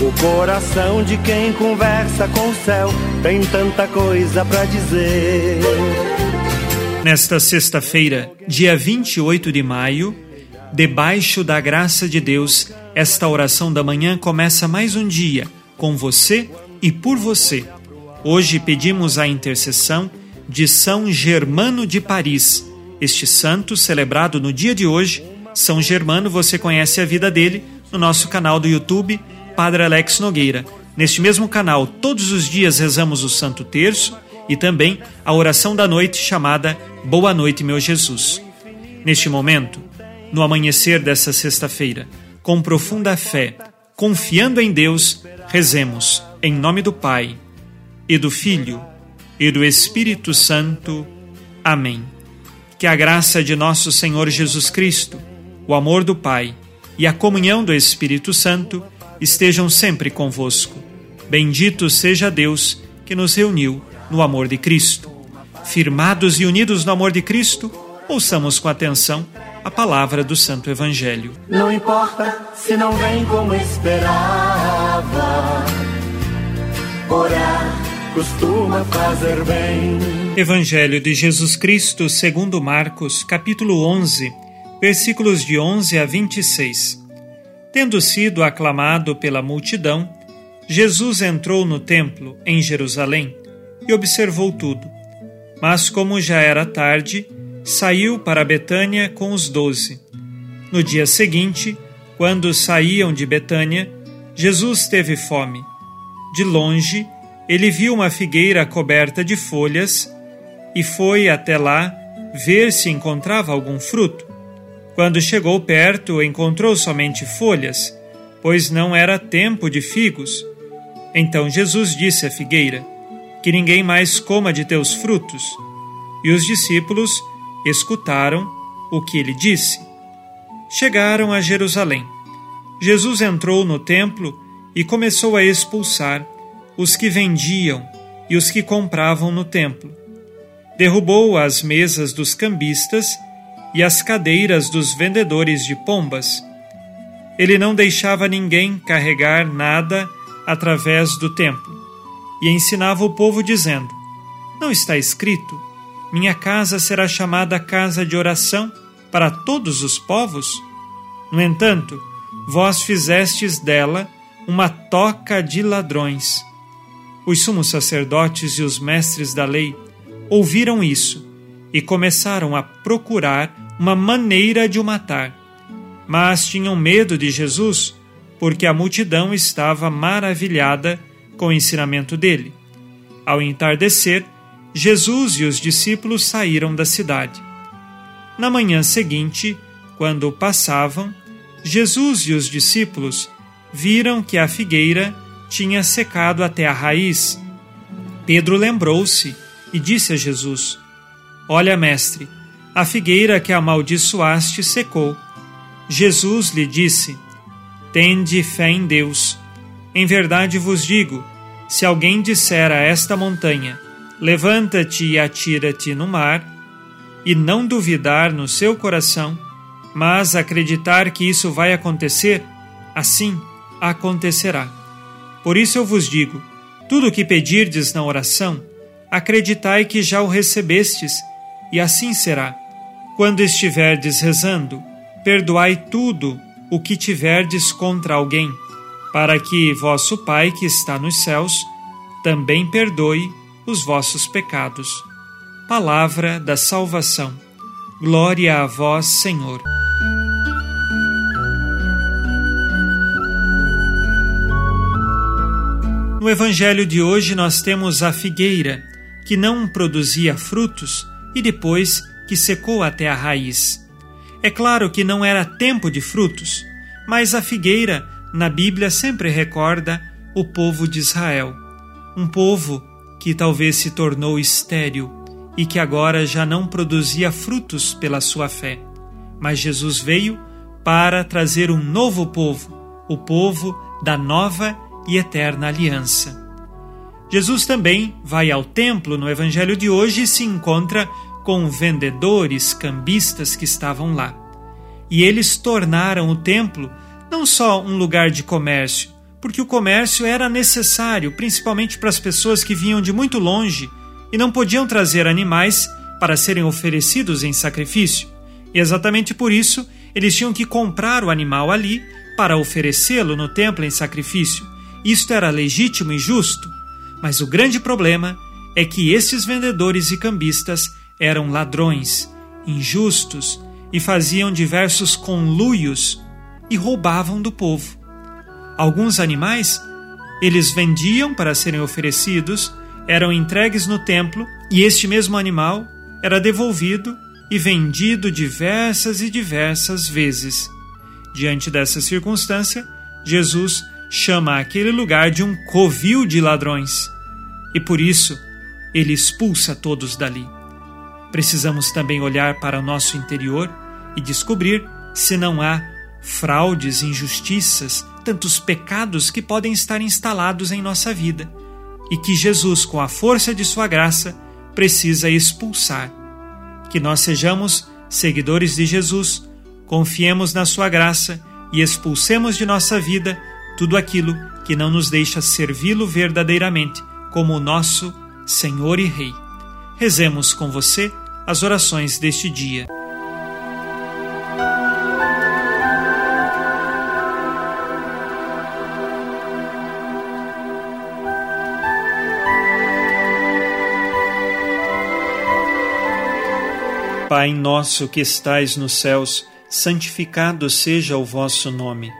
O coração de quem conversa com o céu tem tanta coisa para dizer. Nesta sexta-feira, dia 28 de maio, debaixo da graça de Deus, esta oração da manhã começa mais um dia com você e por você. Hoje pedimos a intercessão de São Germano de Paris. Este santo, celebrado no dia de hoje, São Germano, você conhece a vida dele no nosso canal do YouTube Padre Alex Nogueira. Neste mesmo canal, todos os dias rezamos o Santo Terço e também a oração da noite chamada Boa Noite, meu Jesus. Neste momento, no amanhecer dessa sexta-feira, com profunda fé, confiando em Deus, rezemos em nome do Pai e do Filho e do Espírito Santo. Amém. Que a graça de nosso Senhor Jesus Cristo, o amor do Pai e a comunhão do Espírito Santo estejam sempre convosco. Bendito seja Deus que nos reuniu no amor de Cristo. Firmados e unidos no amor de Cristo, ouçamos com atenção a palavra do Santo Evangelho. Não importa se não vem como esperava, orar costuma fazer bem. Evangelho de Jesus Cristo segundo Marcos, capítulo 11, versículos de 11 a 26. Tendo sido aclamado pela multidão, Jesus entrou no templo em Jerusalém e observou tudo. Mas, como já era tarde, saiu para Betânia com os doze. No dia seguinte, quando saíam de Betânia, Jesus teve fome. De longe, ele viu uma figueira coberta de folhas e foi até lá ver se encontrava algum fruto. Quando chegou perto, encontrou somente folhas, pois não era tempo de figos. Então Jesus disse à figueira: Que ninguém mais coma de teus frutos. E os discípulos escutaram o que ele disse. Chegaram a Jerusalém. Jesus entrou no templo e começou a expulsar os que vendiam e os que compravam no templo. Derrubou as mesas dos cambistas e as cadeiras dos vendedores de pombas. Ele não deixava ninguém carregar nada através do templo e ensinava o povo dizendo: Não está escrito: Minha casa será chamada casa de oração para todos os povos? No entanto, vós fizestes dela uma toca de ladrões. Os sumos sacerdotes e os mestres da lei ouviram isso e começaram a procurar uma maneira de o matar. Mas tinham medo de Jesus, porque a multidão estava maravilhada com o ensinamento dele. Ao entardecer, Jesus e os discípulos saíram da cidade. Na manhã seguinte, quando passavam, Jesus e os discípulos viram que a figueira tinha secado até a raiz. Pedro lembrou-se e disse a Jesus: Olha, mestre, a figueira que amaldiçoaste secou. Jesus lhe disse: Tende fé em Deus. Em verdade vos digo: se alguém disser a esta montanha, levanta-te e atira-te no mar, e não duvidar no seu coração, mas acreditar que isso vai acontecer, assim acontecerá. Por isso eu vos digo: tudo o que pedirdes na oração, acreditai que já o recebestes, e assim será. Quando estiverdes rezando, perdoai tudo o que tiverdes contra alguém, para que vosso Pai que está nos céus também perdoe os vossos pecados. Palavra da salvação. Glória a vós, Senhor. No Evangelho de hoje, nós temos a figueira, que não produzia frutos e depois que secou até a raiz. É claro que não era tempo de frutos, mas a figueira, na Bíblia, sempre recorda o povo de Israel. Um povo que talvez se tornou estéril e que agora já não produzia frutos pela sua fé. Mas Jesus veio para trazer um novo povo, o povo da nova e eterna aliança. Jesus também vai ao templo no evangelho de hoje e se encontra com vendedores, cambistas que estavam lá. E eles tornaram o templo não só um lugar de comércio, porque o comércio era necessário, principalmente para as pessoas que vinham de muito longe e não podiam trazer animais para serem oferecidos em sacrifício. E exatamente por isso eles tinham que comprar o animal ali para oferecê-lo no templo em sacrifício. Isto era legítimo e justo. Mas o grande problema é que esses vendedores e cambistas eram ladrões, injustos e faziam diversos conluios e roubavam do povo. Alguns animais eles vendiam para serem oferecidos, eram entregues no templo e este mesmo animal era devolvido e vendido diversas e diversas vezes. Diante dessa circunstância, Jesus chama aquele lugar de um covil de ladrões e por isso ele expulsa todos dali. Precisamos também olhar para o nosso interior e descobrir se não há fraudes, injustiças, tantos pecados que podem estar instalados em nossa vida e que Jesus, com a força de Sua graça, precisa expulsar. Que nós sejamos seguidores de Jesus, confiemos na Sua graça e expulsemos de nossa vida tudo aquilo que não nos deixa servi-lo verdadeiramente como o nosso Senhor e Rei. Rezemos com você as orações deste dia. Pai nosso que estais nos céus, santificado seja o vosso nome.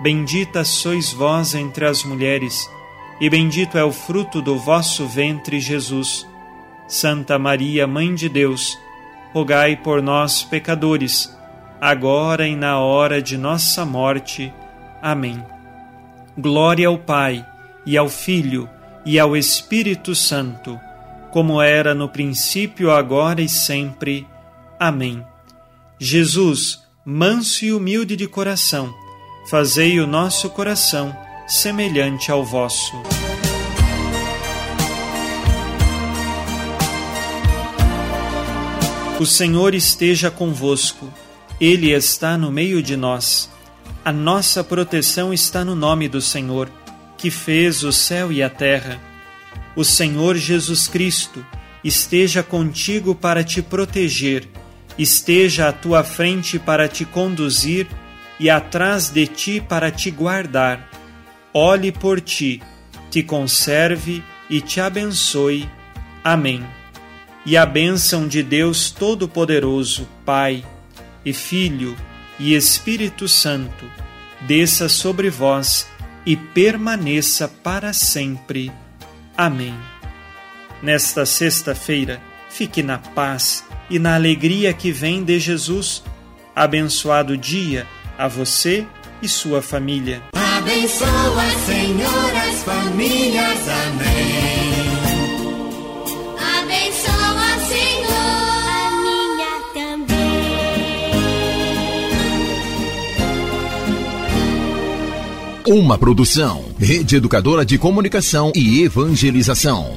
Bendita sois vós entre as mulheres, e bendito é o fruto do vosso ventre, Jesus. Santa Maria, Mãe de Deus, rogai por nós, pecadores, agora e na hora de nossa morte. Amém. Glória ao Pai, e ao Filho, e ao Espírito Santo, como era no princípio, agora e sempre. Amém. Jesus, manso e humilde de coração, fazei o nosso coração semelhante ao vosso. O Senhor esteja convosco, Ele está no meio de nós. A nossa proteção está no nome do Senhor, que fez o céu e a terra. O Senhor Jesus Cristo esteja contigo para te proteger esteja à tua frente para te conduzir e atrás de ti para te guardar. Olhe por ti, te conserve e te abençoe. Amém. E a bênção de Deus Todo-Poderoso, Pai e Filho e Espírito Santo, desça sobre vós e permaneça para sempre. Amém. Nesta sexta-feira, fique na paz e na alegria que vem de Jesus. Abençoado dia a você e sua família. Abençoa, Senhor, as famílias. Amém. Abençoa, Senhor, a minha também. Uma produção, Rede Educadora de Comunicação e Evangelização.